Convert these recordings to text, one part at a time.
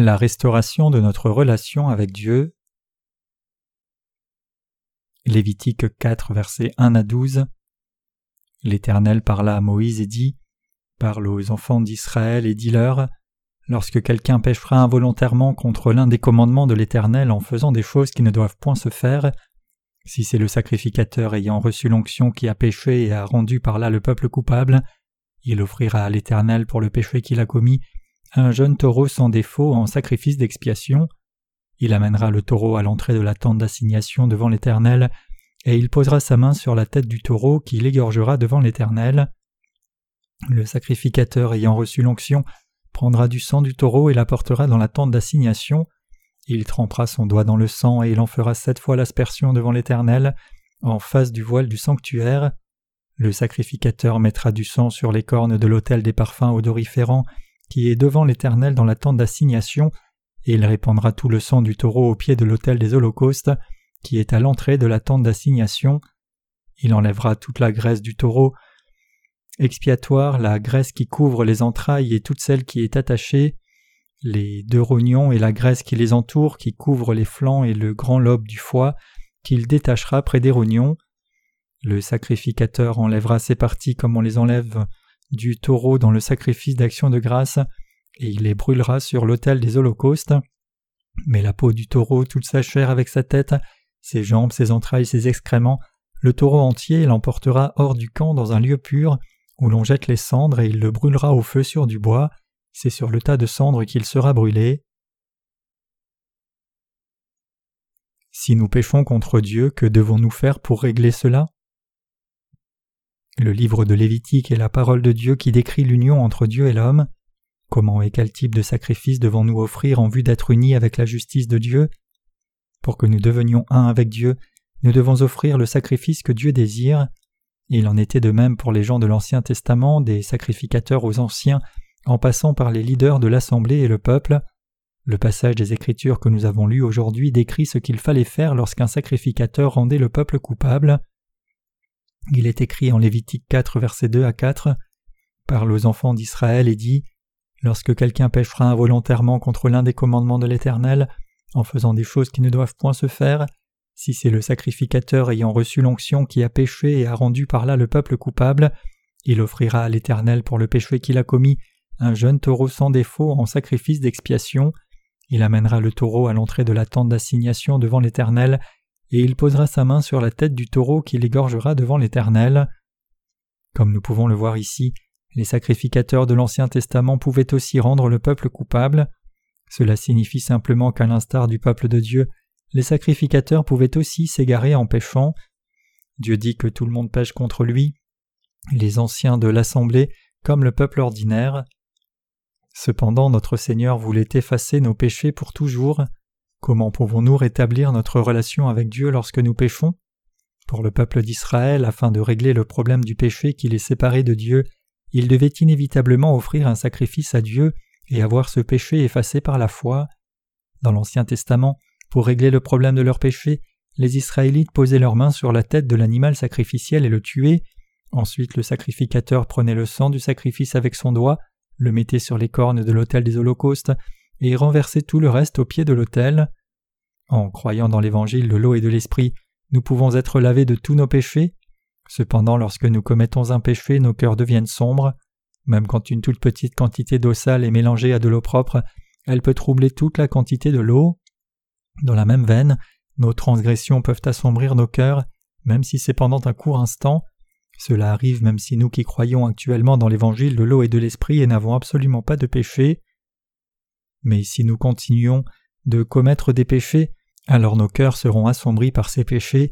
La restauration de notre relation avec Dieu. Lévitique 4, versets 1 à 12. L'Éternel parla à Moïse et dit Parle aux enfants d'Israël et dis-leur Lorsque quelqu'un péchera involontairement contre l'un des commandements de l'Éternel en faisant des choses qui ne doivent point se faire, si c'est le sacrificateur ayant reçu l'onction qui a péché et a rendu par là le peuple coupable, il offrira à l'Éternel pour le péché qu'il a commis un jeune taureau sans défaut en sacrifice d'expiation. Il amènera le taureau à l'entrée de la tente d'assignation devant l'Éternel, et il posera sa main sur la tête du taureau qui l'égorgera devant l'Éternel. Le sacrificateur ayant reçu l'onction prendra du sang du taureau et l'apportera dans la tente d'assignation. Il trempera son doigt dans le sang et il en fera sept fois l'aspersion devant l'Éternel, en face du voile du sanctuaire. Le sacrificateur mettra du sang sur les cornes de l'autel des parfums odoriférants qui est devant l'Éternel dans la tente d'assignation, et il répandra tout le sang du taureau au pied de l'autel des holocaustes, qui est à l'entrée de la tente d'assignation. Il enlèvera toute la graisse du taureau, expiatoire, la graisse qui couvre les entrailles et toute celle qui est attachée, les deux rognons et la graisse qui les entoure, qui couvre les flancs et le grand lobe du foie, qu'il détachera près des rognons. Le sacrificateur enlèvera ces parties comme on les enlève du taureau dans le sacrifice d'action de grâce, et il les brûlera sur l'autel des holocaustes. Mais la peau du taureau, toute sa chair avec sa tête, ses jambes, ses entrailles, ses excréments, le taureau entier l'emportera hors du camp dans un lieu pur, où l'on jette les cendres et il le brûlera au feu sur du bois, c'est sur le tas de cendres qu'il sera brûlé. Si nous péchons contre Dieu, que devons-nous faire pour régler cela? Le livre de Lévitique est la parole de Dieu qui décrit l'union entre Dieu et l'homme. Comment et quel type de sacrifice devons-nous offrir en vue d'être unis avec la justice de Dieu? Pour que nous devenions un avec Dieu, nous devons offrir le sacrifice que Dieu désire. Il en était de même pour les gens de l'Ancien Testament, des sacrificateurs aux anciens, en passant par les leaders de l'Assemblée et le peuple. Le passage des Écritures que nous avons lu aujourd'hui décrit ce qu'il fallait faire lorsqu'un sacrificateur rendait le peuple coupable. Il est écrit en Lévitique 4, versets 2 à 4 Parle aux enfants d'Israël et dit Lorsque quelqu'un péchera involontairement contre l'un des commandements de l'Éternel, en faisant des choses qui ne doivent point se faire, si c'est le sacrificateur ayant reçu l'onction qui a péché et a rendu par là le peuple coupable, il offrira à l'Éternel pour le péché qu'il a commis un jeune taureau sans défaut en sacrifice d'expiation. Il amènera le taureau à l'entrée de la tente d'assignation devant l'Éternel, et il posera sa main sur la tête du taureau qui l'égorgera devant l'Éternel. Comme nous pouvons le voir ici, les sacrificateurs de l'Ancien Testament pouvaient aussi rendre le peuple coupable. Cela signifie simplement qu'à l'instar du peuple de Dieu, les sacrificateurs pouvaient aussi s'égarer en péchant. Dieu dit que tout le monde pêche contre lui, les anciens de l'Assemblée comme le peuple ordinaire. Cependant notre Seigneur voulait effacer nos péchés pour toujours. Comment pouvons-nous rétablir notre relation avec Dieu lorsque nous péchons? Pour le peuple d'Israël, afin de régler le problème du péché qui les séparait de Dieu, il devait inévitablement offrir un sacrifice à Dieu et avoir ce péché effacé par la foi. Dans l'Ancien Testament, pour régler le problème de leur péché, les Israélites posaient leurs mains sur la tête de l'animal sacrificiel et le tuaient. Ensuite, le sacrificateur prenait le sang du sacrifice avec son doigt, le mettait sur les cornes de l'autel des holocaustes et renversait tout le reste au pied de l'autel. En croyant dans l'évangile de l'eau et de l'esprit, nous pouvons être lavés de tous nos péchés. Cependant, lorsque nous commettons un péché, nos cœurs deviennent sombres. Même quand une toute petite quantité d'eau sale est mélangée à de l'eau propre, elle peut troubler toute la quantité de l'eau. Dans la même veine, nos transgressions peuvent assombrir nos cœurs, même si c'est pendant un court instant. Cela arrive même si nous qui croyons actuellement dans l'évangile de l'eau et de l'esprit et n'avons absolument pas de péché. Mais si nous continuons de commettre des péchés, alors nos cœurs seront assombris par ces péchés.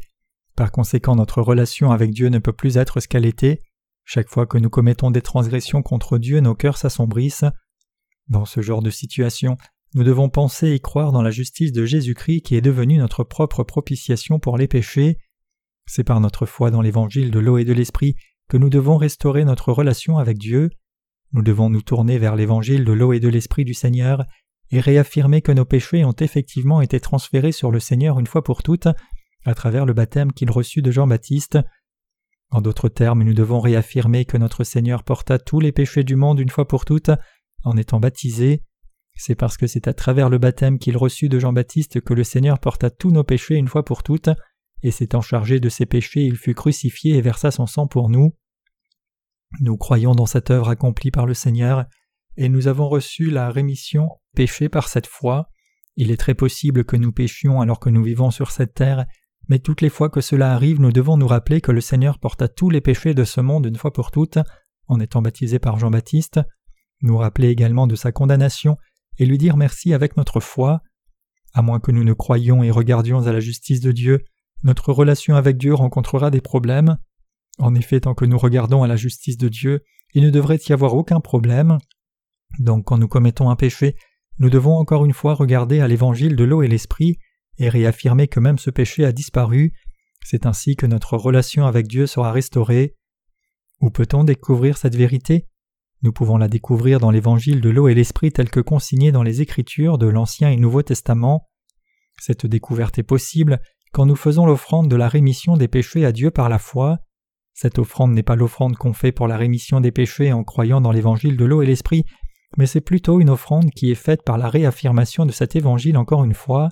Par conséquent, notre relation avec Dieu ne peut plus être ce qu'elle était. Chaque fois que nous commettons des transgressions contre Dieu, nos cœurs s'assombrissent. Dans ce genre de situation, nous devons penser et croire dans la justice de Jésus-Christ qui est devenue notre propre propitiation pour les péchés. C'est par notre foi dans l'évangile de l'eau et de l'esprit que nous devons restaurer notre relation avec Dieu. Nous devons nous tourner vers l'évangile de l'eau et de l'esprit du Seigneur et réaffirmer que nos péchés ont effectivement été transférés sur le Seigneur une fois pour toutes à travers le baptême qu'il reçut de Jean-Baptiste. En d'autres termes, nous devons réaffirmer que notre Seigneur porta tous les péchés du monde une fois pour toutes en étant baptisé. C'est parce que c'est à travers le baptême qu'il reçut de Jean-Baptiste que le Seigneur porta tous nos péchés une fois pour toutes, et s'étant chargé de ses péchés, il fut crucifié et versa son sang pour nous. Nous croyons dans cette œuvre accomplie par le Seigneur, et nous avons reçu la rémission péché par cette foi. Il est très possible que nous péchions alors que nous vivons sur cette terre, mais toutes les fois que cela arrive, nous devons nous rappeler que le Seigneur porta tous les péchés de ce monde une fois pour toutes, en étant baptisé par Jean-Baptiste, nous rappeler également de sa condamnation et lui dire merci avec notre foi. À moins que nous ne croyions et regardions à la justice de Dieu, notre relation avec Dieu rencontrera des problèmes. En effet, tant que nous regardons à la justice de Dieu, il ne devrait y avoir aucun problème. Donc quand nous commettons un péché, nous devons encore une fois regarder à l'évangile de l'eau et l'esprit et réaffirmer que même ce péché a disparu. C'est ainsi que notre relation avec Dieu sera restaurée. Où peut-on découvrir cette vérité? Nous pouvons la découvrir dans l'évangile de l'eau et l'esprit tel que consigné dans les Écritures de l'Ancien et Nouveau Testament. Cette découverte est possible quand nous faisons l'offrande de la rémission des péchés à Dieu par la foi. Cette offrande n'est pas l'offrande qu'on fait pour la rémission des péchés en croyant dans l'évangile de l'eau et l'esprit, mais c'est plutôt une offrande qui est faite par la réaffirmation de cet évangile encore une fois.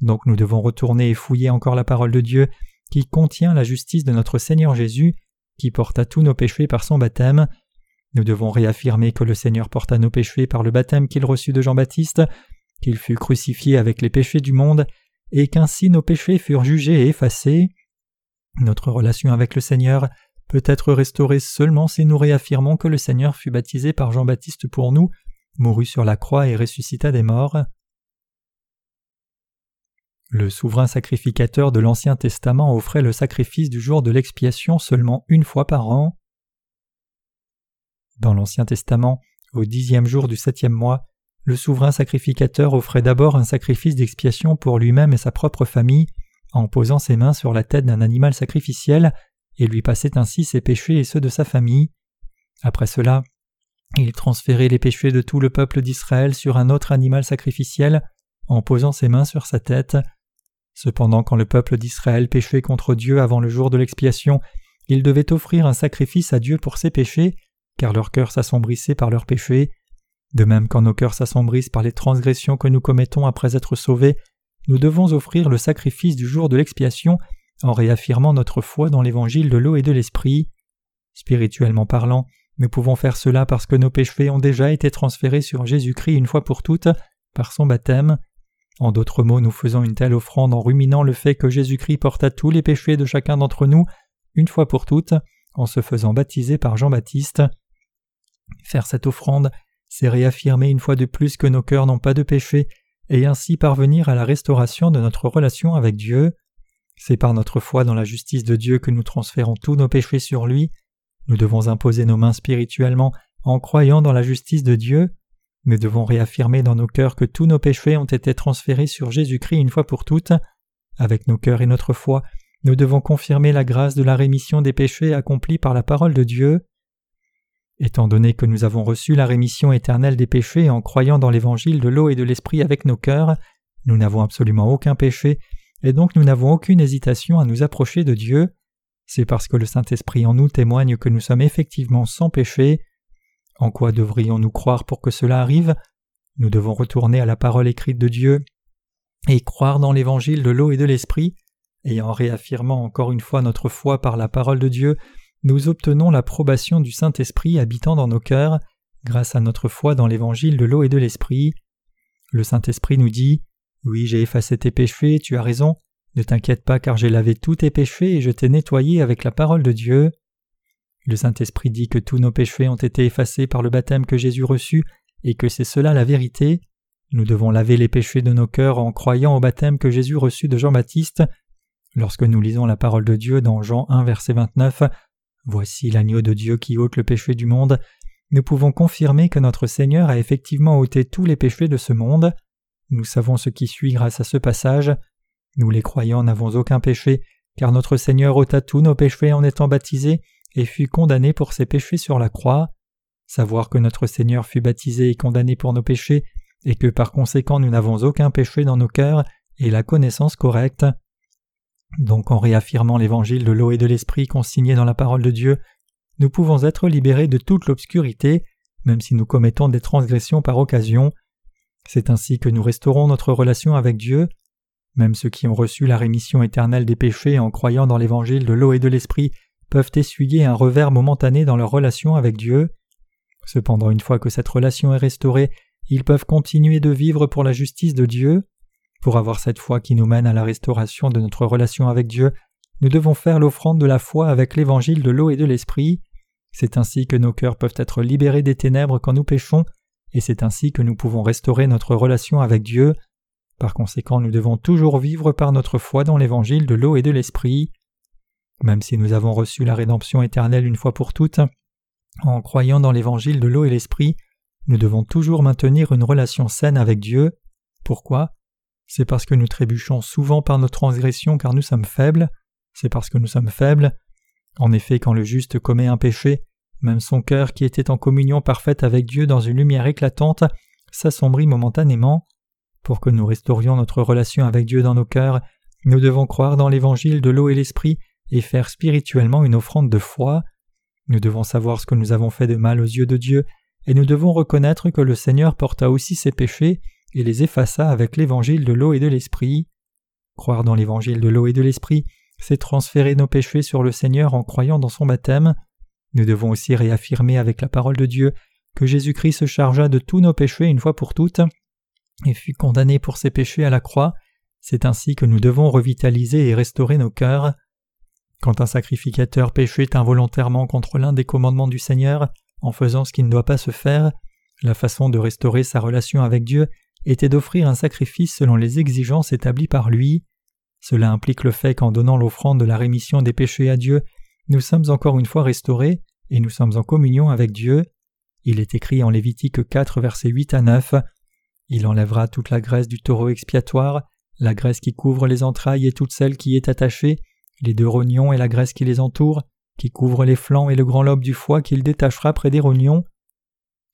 Donc nous devons retourner et fouiller encore la parole de Dieu qui contient la justice de notre Seigneur Jésus, qui porta tous nos péchés par son baptême. Nous devons réaffirmer que le Seigneur porta nos péchés par le baptême qu'il reçut de Jean-Baptiste, qu'il fut crucifié avec les péchés du monde, et qu'ainsi nos péchés furent jugés et effacés. Notre relation avec le Seigneur peut être restaurée seulement si nous réaffirmons que le Seigneur fut baptisé par Jean-Baptiste pour nous, mourut sur la croix et ressuscita des morts. Le souverain sacrificateur de l'Ancien Testament offrait le sacrifice du jour de l'expiation seulement une fois par an. Dans l'Ancien Testament, au dixième jour du septième mois, le souverain sacrificateur offrait d'abord un sacrifice d'expiation pour lui-même et sa propre famille, en posant ses mains sur la tête d'un animal sacrificiel, et lui passait ainsi ses péchés et ceux de sa famille. Après cela, il transférait les péchés de tout le peuple d'Israël sur un autre animal sacrificiel, en posant ses mains sur sa tête. Cependant, quand le peuple d'Israël péchait contre Dieu avant le jour de l'expiation, il devait offrir un sacrifice à Dieu pour ses péchés, car leur cœur s'assombrissait par leurs péchés. De même quand nos cœurs s'assombrissent par les transgressions que nous commettons après être sauvés, nous devons offrir le sacrifice du jour de l'expiation en réaffirmant notre foi dans l'évangile de l'eau et de l'esprit. Spirituellement parlant, nous pouvons faire cela parce que nos péchés ont déjà été transférés sur Jésus-Christ une fois pour toutes par son baptême. En d'autres mots, nous faisons une telle offrande en ruminant le fait que Jésus-Christ porta tous les péchés de chacun d'entre nous, une fois pour toutes, en se faisant baptiser par Jean-Baptiste. Faire cette offrande, c'est réaffirmer une fois de plus que nos cœurs n'ont pas de péché, et ainsi parvenir à la restauration de notre relation avec Dieu. C'est par notre foi dans la justice de Dieu que nous transférons tous nos péchés sur lui. Nous devons imposer nos mains spirituellement en croyant dans la justice de Dieu. Nous devons réaffirmer dans nos cœurs que tous nos péchés ont été transférés sur Jésus-Christ une fois pour toutes. Avec nos cœurs et notre foi, nous devons confirmer la grâce de la rémission des péchés accomplie par la parole de Dieu. Étant donné que nous avons reçu la rémission éternelle des péchés en croyant dans l'évangile de l'eau et de l'esprit avec nos cœurs, nous n'avons absolument aucun péché, et donc nous n'avons aucune hésitation à nous approcher de Dieu. C'est parce que le Saint-Esprit en nous témoigne que nous sommes effectivement sans péché. En quoi devrions-nous croire pour que cela arrive? Nous devons retourner à la parole écrite de Dieu et croire dans l'évangile de l'eau et de l'esprit, et en réaffirmant encore une fois notre foi par la parole de Dieu, nous obtenons l'approbation du Saint-Esprit habitant dans nos cœurs grâce à notre foi dans l'évangile de l'eau et de l'esprit. Le Saint-Esprit nous dit Oui, j'ai effacé tes péchés, tu as raison, ne t'inquiète pas car j'ai lavé tous tes péchés et je t'ai nettoyé avec la parole de Dieu. Le Saint-Esprit dit que tous nos péchés ont été effacés par le baptême que Jésus reçut et que c'est cela la vérité. Nous devons laver les péchés de nos cœurs en croyant au baptême que Jésus reçut de Jean-Baptiste. Lorsque nous lisons la parole de Dieu dans Jean 1 verset 29, Voici l'agneau de Dieu qui ôte le péché du monde, nous pouvons confirmer que notre Seigneur a effectivement ôté tous les péchés de ce monde. Nous savons ce qui suit grâce à ce passage. Nous les croyants n'avons aucun péché, car notre Seigneur ôta tous nos péchés en étant baptisé et fut condamné pour ses péchés sur la croix. Savoir que notre Seigneur fut baptisé et condamné pour nos péchés, et que par conséquent nous n'avons aucun péché dans nos cœurs, est la connaissance correcte. Donc en réaffirmant l'évangile de l'eau et de l'esprit consigné dans la parole de Dieu, nous pouvons être libérés de toute l'obscurité, même si nous commettons des transgressions par occasion. C'est ainsi que nous restaurons notre relation avec Dieu. Même ceux qui ont reçu la rémission éternelle des péchés en croyant dans l'évangile de l'eau et de l'esprit peuvent essuyer un revers momentané dans leur relation avec Dieu. Cependant, une fois que cette relation est restaurée, ils peuvent continuer de vivre pour la justice de Dieu. Pour avoir cette foi qui nous mène à la restauration de notre relation avec Dieu, nous devons faire l'offrande de la foi avec l'évangile de l'eau et de l'esprit. C'est ainsi que nos cœurs peuvent être libérés des ténèbres quand nous péchons, et c'est ainsi que nous pouvons restaurer notre relation avec Dieu. Par conséquent, nous devons toujours vivre par notre foi dans l'évangile de l'eau et de l'esprit. Même si nous avons reçu la rédemption éternelle une fois pour toutes, en croyant dans l'évangile de l'eau et l'esprit, nous devons toujours maintenir une relation saine avec Dieu. Pourquoi? C'est parce que nous trébuchons souvent par nos transgressions car nous sommes faibles. C'est parce que nous sommes faibles. En effet, quand le juste commet un péché, même son cœur qui était en communion parfaite avec Dieu dans une lumière éclatante s'assombrit momentanément. Pour que nous restaurions notre relation avec Dieu dans nos cœurs, nous devons croire dans l'évangile de l'eau et l'esprit et faire spirituellement une offrande de foi. Nous devons savoir ce que nous avons fait de mal aux yeux de Dieu, et nous devons reconnaître que le Seigneur porta aussi ses péchés et les effaça avec l'évangile de l'eau et de l'esprit. Croire dans l'évangile de l'eau et de l'esprit, c'est transférer nos péchés sur le Seigneur en croyant dans son baptême. Nous devons aussi réaffirmer avec la parole de Dieu que Jésus-Christ se chargea de tous nos péchés une fois pour toutes et fut condamné pour ses péchés à la croix. C'est ainsi que nous devons revitaliser et restaurer nos cœurs. Quand un sacrificateur péchait involontairement contre l'un des commandements du Seigneur, en faisant ce qui ne doit pas se faire, la façon de restaurer sa relation avec Dieu était d'offrir un sacrifice selon les exigences établies par lui. Cela implique le fait qu'en donnant l'offrande de la rémission des péchés à Dieu, nous sommes encore une fois restaurés et nous sommes en communion avec Dieu. Il est écrit en Lévitique 4 versets 8 à 9 Il enlèvera toute la graisse du taureau expiatoire, la graisse qui couvre les entrailles et toute celle qui est attachée, les deux rognons et la graisse qui les entoure, qui couvre les flancs et le grand lobe du foie qu'il détachera près des rognons.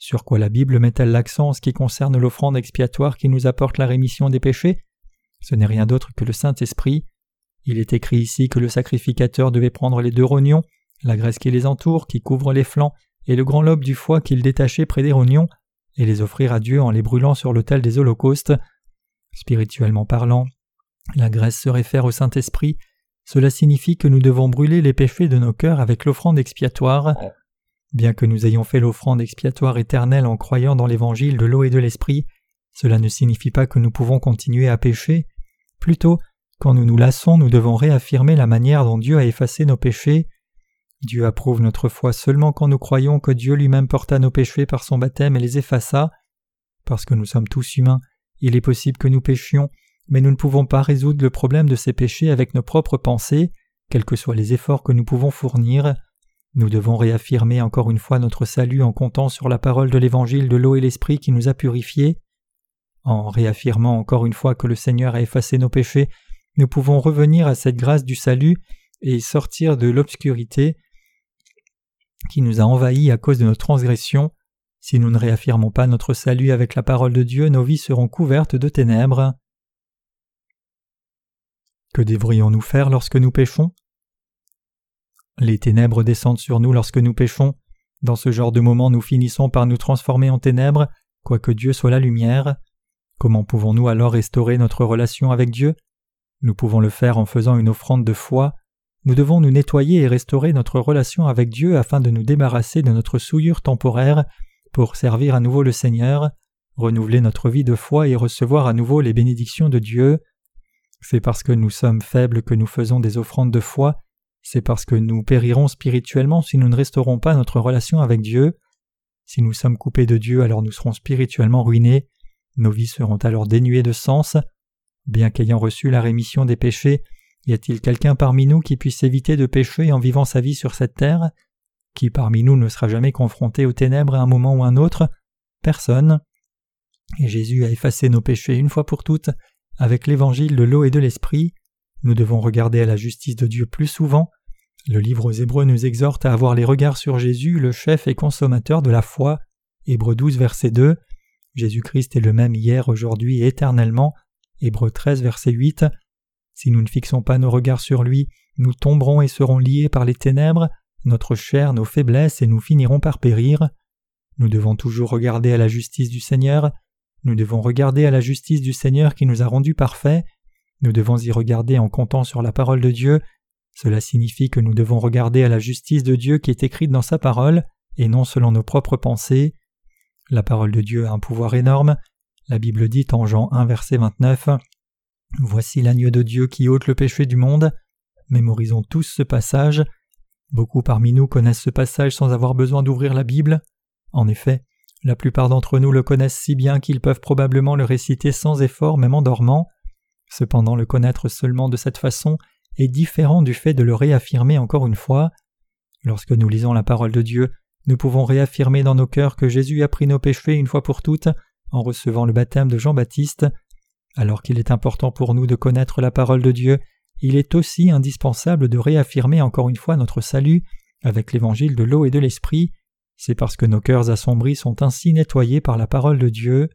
Sur quoi la Bible met-elle l'accent en ce qui concerne l'offrande expiatoire qui nous apporte la rémission des péchés? Ce n'est rien d'autre que le Saint-Esprit. Il est écrit ici que le sacrificateur devait prendre les deux rognons, la graisse qui les entoure, qui couvre les flancs, et le grand lobe du foie qu'il détachait près des rognons, et les offrir à Dieu en les brûlant sur l'autel des holocaustes. Spirituellement parlant, la graisse se réfère au Saint-Esprit, cela signifie que nous devons brûler les péchés de nos cœurs avec l'offrande expiatoire. Bien que nous ayons fait l'offrande expiatoire éternelle en croyant dans l'évangile de l'eau et de l'esprit, cela ne signifie pas que nous pouvons continuer à pécher. Plutôt, quand nous nous lassons, nous devons réaffirmer la manière dont Dieu a effacé nos péchés. Dieu approuve notre foi seulement quand nous croyons que Dieu lui-même porta nos péchés par son baptême et les effaça. Parce que nous sommes tous humains, il est possible que nous péchions, mais nous ne pouvons pas résoudre le problème de ces péchés avec nos propres pensées, quels que soient les efforts que nous pouvons fournir. Nous devons réaffirmer encore une fois notre salut en comptant sur la parole de l'Évangile de l'eau et l'Esprit qui nous a purifiés. En réaffirmant encore une fois que le Seigneur a effacé nos péchés, nous pouvons revenir à cette grâce du salut et sortir de l'obscurité qui nous a envahis à cause de nos transgressions. Si nous ne réaffirmons pas notre salut avec la parole de Dieu, nos vies seront couvertes de ténèbres. Que devrions-nous faire lorsque nous péchons? Les ténèbres descendent sur nous lorsque nous péchons. Dans ce genre de moment, nous finissons par nous transformer en ténèbres, quoique Dieu soit la lumière. Comment pouvons-nous alors restaurer notre relation avec Dieu? Nous pouvons le faire en faisant une offrande de foi. Nous devons nous nettoyer et restaurer notre relation avec Dieu afin de nous débarrasser de notre souillure temporaire pour servir à nouveau le Seigneur, renouveler notre vie de foi et recevoir à nouveau les bénédictions de Dieu. C'est parce que nous sommes faibles que nous faisons des offrandes de foi, c'est parce que nous périrons spirituellement si nous ne restaurons pas notre relation avec Dieu. Si nous sommes coupés de Dieu, alors nous serons spirituellement ruinés, nos vies seront alors dénuées de sens. Bien qu'ayant reçu la rémission des péchés, y a-t-il quelqu'un parmi nous qui puisse éviter de pécher en vivant sa vie sur cette terre? Qui parmi nous ne sera jamais confronté aux ténèbres à un moment ou un autre? Personne. Et Jésus a effacé nos péchés une fois pour toutes avec l'évangile de l'eau et de l'esprit. Nous devons regarder à la justice de Dieu plus souvent. Le livre aux Hébreux nous exhorte à avoir les regards sur Jésus, le chef et consommateur de la foi. Hébreux 12, verset 2. Jésus-Christ est le même hier, aujourd'hui et éternellement. Hébreux 13, verset 8. Si nous ne fixons pas nos regards sur lui, nous tomberons et serons liés par les ténèbres, notre chair, nos faiblesses, et nous finirons par périr. Nous devons toujours regarder à la justice du Seigneur. nous devons regarder à la justice du Seigneur qui nous a rendus parfaits, nous devons y regarder en comptant sur la parole de Dieu, cela signifie que nous devons regarder à la justice de Dieu qui est écrite dans sa parole, et non selon nos propres pensées. La parole de Dieu a un pouvoir énorme. La Bible dit en Jean 1 verset 29 Voici l'agneau de Dieu qui ôte le péché du monde. Mémorisons tous ce passage. Beaucoup parmi nous connaissent ce passage sans avoir besoin d'ouvrir la Bible. En effet, la plupart d'entre nous le connaissent si bien qu'ils peuvent probablement le réciter sans effort même en dormant. Cependant le connaître seulement de cette façon est différent du fait de le réaffirmer encore une fois. Lorsque nous lisons la parole de Dieu, nous pouvons réaffirmer dans nos cœurs que Jésus a pris nos péchés une fois pour toutes en recevant le baptême de Jean-Baptiste. Alors qu'il est important pour nous de connaître la parole de Dieu, il est aussi indispensable de réaffirmer encore une fois notre salut avec l'évangile de l'eau et de l'esprit. C'est parce que nos cœurs assombris sont ainsi nettoyés par la parole de Dieu.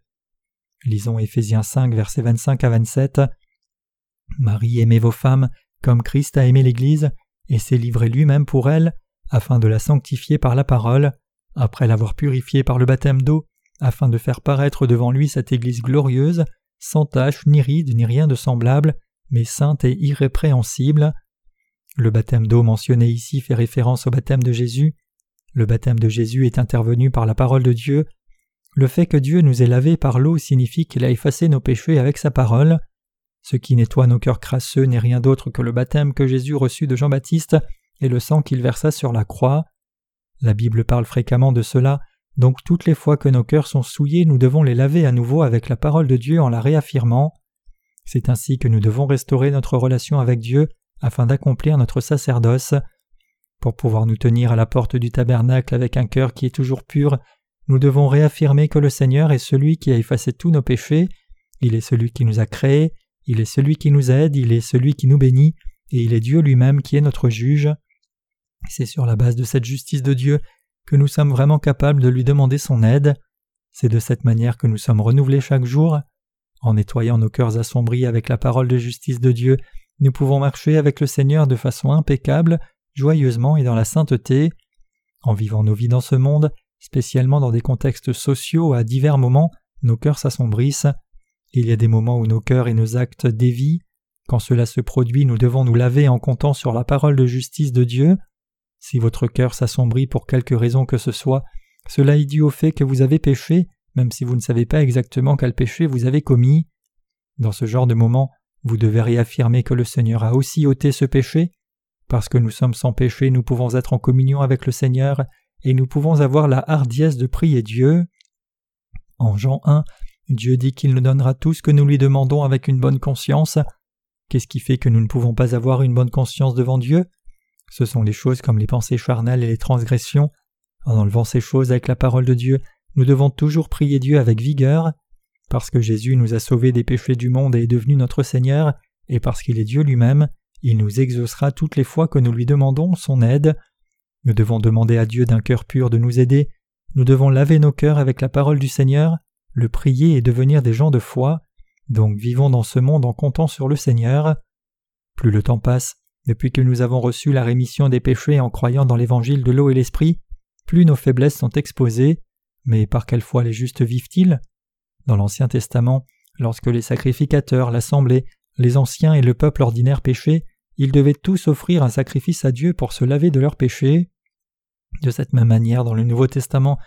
Lisons Éphésiens 5, versets 25 à 27. Marie, aimez vos femmes, comme Christ a aimé l'Église, et s'est livré lui-même pour elle, afin de la sanctifier par la parole, après l'avoir purifiée par le baptême d'eau, afin de faire paraître devant lui cette Église glorieuse, sans tache, ni ride, ni rien de semblable, mais sainte et irrépréhensible. Le baptême d'eau mentionné ici fait référence au baptême de Jésus. Le baptême de Jésus est intervenu par la parole de Dieu. Le fait que Dieu nous ait lavés par l'eau signifie qu'il a effacé nos péchés avec sa parole. Ce qui nettoie nos cœurs crasseux n'est rien d'autre que le baptême que Jésus reçut de Jean-Baptiste et le sang qu'il versa sur la croix. La Bible parle fréquemment de cela, donc toutes les fois que nos cœurs sont souillés, nous devons les laver à nouveau avec la parole de Dieu en la réaffirmant. C'est ainsi que nous devons restaurer notre relation avec Dieu afin d'accomplir notre sacerdoce. Pour pouvoir nous tenir à la porte du tabernacle avec un cœur qui est toujours pur, nous devons réaffirmer que le Seigneur est celui qui a effacé tous nos péchés, il est celui qui nous a créés, il est celui qui nous aide, il est celui qui nous bénit, et il est Dieu lui-même qui est notre juge. C'est sur la base de cette justice de Dieu que nous sommes vraiment capables de lui demander son aide. C'est de cette manière que nous sommes renouvelés chaque jour. En nettoyant nos cœurs assombris avec la parole de justice de Dieu, nous pouvons marcher avec le Seigneur de façon impeccable, joyeusement et dans la sainteté. En vivant nos vies dans ce monde, spécialement dans des contextes sociaux à divers moments, nos cœurs s'assombrissent. Il y a des moments où nos cœurs et nos actes dévient. Quand cela se produit, nous devons nous laver en comptant sur la parole de justice de Dieu. Si votre cœur s'assombrit pour quelque raison que ce soit, cela est dû au fait que vous avez péché, même si vous ne savez pas exactement quel péché vous avez commis. Dans ce genre de moment, vous devez réaffirmer que le Seigneur a aussi ôté ce péché. Parce que nous sommes sans péché, nous pouvons être en communion avec le Seigneur, et nous pouvons avoir la hardiesse de prier Dieu. En Jean 1, Dieu dit qu'il nous donnera tout ce que nous lui demandons avec une bonne conscience. Qu'est-ce qui fait que nous ne pouvons pas avoir une bonne conscience devant Dieu? Ce sont les choses comme les pensées charnelles et les transgressions. En enlevant ces choses avec la parole de Dieu, nous devons toujours prier Dieu avec vigueur. Parce que Jésus nous a sauvés des péchés du monde et est devenu notre Seigneur, et parce qu'il est Dieu lui-même, il nous exaucera toutes les fois que nous lui demandons son aide. Nous devons demander à Dieu d'un cœur pur de nous aider. Nous devons laver nos cœurs avec la parole du Seigneur, le prier et devenir des gens de foi. Donc vivons dans ce monde en comptant sur le Seigneur. Plus le temps passe, depuis que nous avons reçu la rémission des péchés en croyant dans l'évangile de l'eau et l'esprit, plus nos faiblesses sont exposées. Mais par quelle foi les justes vivent-ils? Dans l'Ancien Testament, lorsque les sacrificateurs, l'assemblée, les anciens et le peuple ordinaire péchaient, ils devaient tous offrir un sacrifice à Dieu pour se laver de leurs péchés. De cette même manière, dans le Nouveau Testament,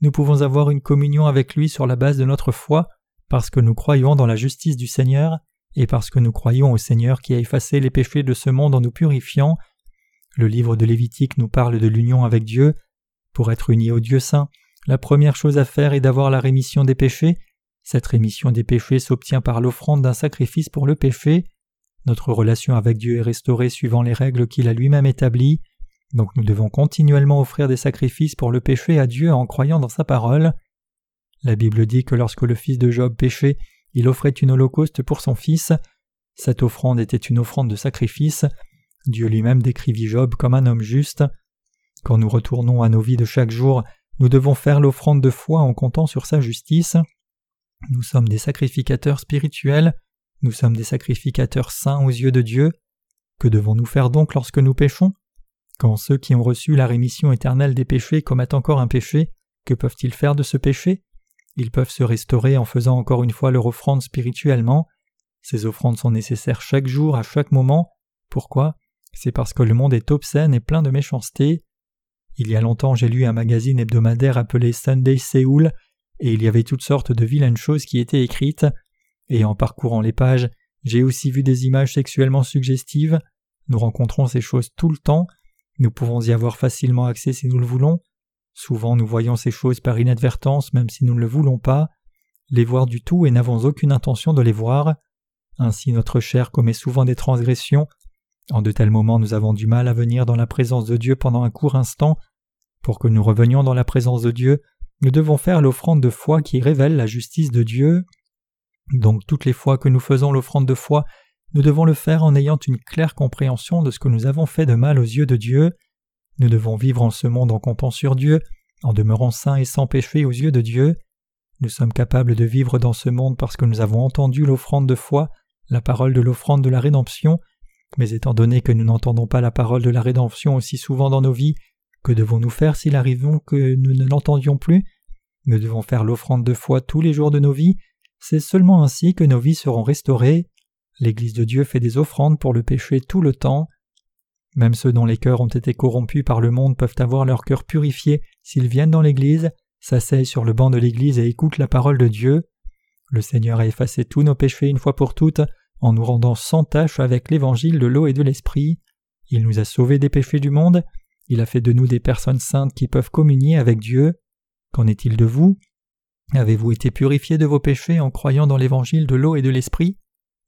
nous pouvons avoir une communion avec lui sur la base de notre foi, parce que nous croyons dans la justice du Seigneur, et parce que nous croyons au Seigneur qui a effacé les péchés de ce monde en nous purifiant. Le livre de Lévitique nous parle de l'union avec Dieu. Pour être unis au Dieu saint, la première chose à faire est d'avoir la rémission des péchés. Cette rémission des péchés s'obtient par l'offrande d'un sacrifice pour le péché. Notre relation avec Dieu est restaurée suivant les règles qu'il a lui-même établies. Donc nous devons continuellement offrir des sacrifices pour le péché à Dieu en croyant dans sa parole. La Bible dit que lorsque le fils de Job péchait, il offrait une holocauste pour son fils. Cette offrande était une offrande de sacrifice. Dieu lui-même décrivit Job comme un homme juste. Quand nous retournons à nos vies de chaque jour, nous devons faire l'offrande de foi en comptant sur sa justice. Nous sommes des sacrificateurs spirituels, nous sommes des sacrificateurs saints aux yeux de Dieu. Que devons-nous faire donc lorsque nous péchons? Quand ceux qui ont reçu la rémission éternelle des péchés commettent encore un péché, que peuvent-ils faire de ce péché? Ils peuvent se restaurer en faisant encore une fois leur offrande spirituellement. Ces offrandes sont nécessaires chaque jour, à chaque moment. Pourquoi? C'est parce que le monde est obscène et plein de méchanceté. Il y a longtemps j'ai lu un magazine hebdomadaire appelé Sunday Seoul, et il y avait toutes sortes de vilaines choses qui étaient écrites, et en parcourant les pages, j'ai aussi vu des images sexuellement suggestives. Nous rencontrons ces choses tout le temps, nous pouvons y avoir facilement accès si nous le voulons. Souvent nous voyons ces choses par inadvertance même si nous ne le voulons pas, les voir du tout et n'avons aucune intention de les voir. Ainsi notre chair commet souvent des transgressions. En de tels moments nous avons du mal à venir dans la présence de Dieu pendant un court instant. Pour que nous revenions dans la présence de Dieu, nous devons faire l'offrande de foi qui révèle la justice de Dieu. Donc toutes les fois que nous faisons l'offrande de foi, nous devons le faire en ayant une claire compréhension de ce que nous avons fait de mal aux yeux de Dieu. Nous devons vivre en ce monde en comptant sur Dieu, en demeurant saints et sans péché aux yeux de Dieu. Nous sommes capables de vivre dans ce monde parce que nous avons entendu l'offrande de foi, la parole de l'offrande de la rédemption, mais étant donné que nous n'entendons pas la parole de la rédemption aussi souvent dans nos vies, que devons-nous faire s'il arrive que nous ne l'entendions plus? Nous devons faire l'offrande de foi tous les jours de nos vies, c'est seulement ainsi que nos vies seront restaurées. L'Église de Dieu fait des offrandes pour le péché tout le temps. Même ceux dont les cœurs ont été corrompus par le monde peuvent avoir leur cœur purifié s'ils viennent dans l'Église, s'asseyent sur le banc de l'Église et écoutent la parole de Dieu. Le Seigneur a effacé tous nos péchés une fois pour toutes en nous rendant sans tache avec l'évangile de l'eau et de l'esprit. Il nous a sauvés des péchés du monde, il a fait de nous des personnes saintes qui peuvent communier avec Dieu. Qu'en est-il de vous? Avez-vous été purifiés de vos péchés en croyant dans l'évangile de l'eau et de l'esprit?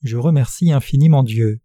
Je remercie infiniment Dieu.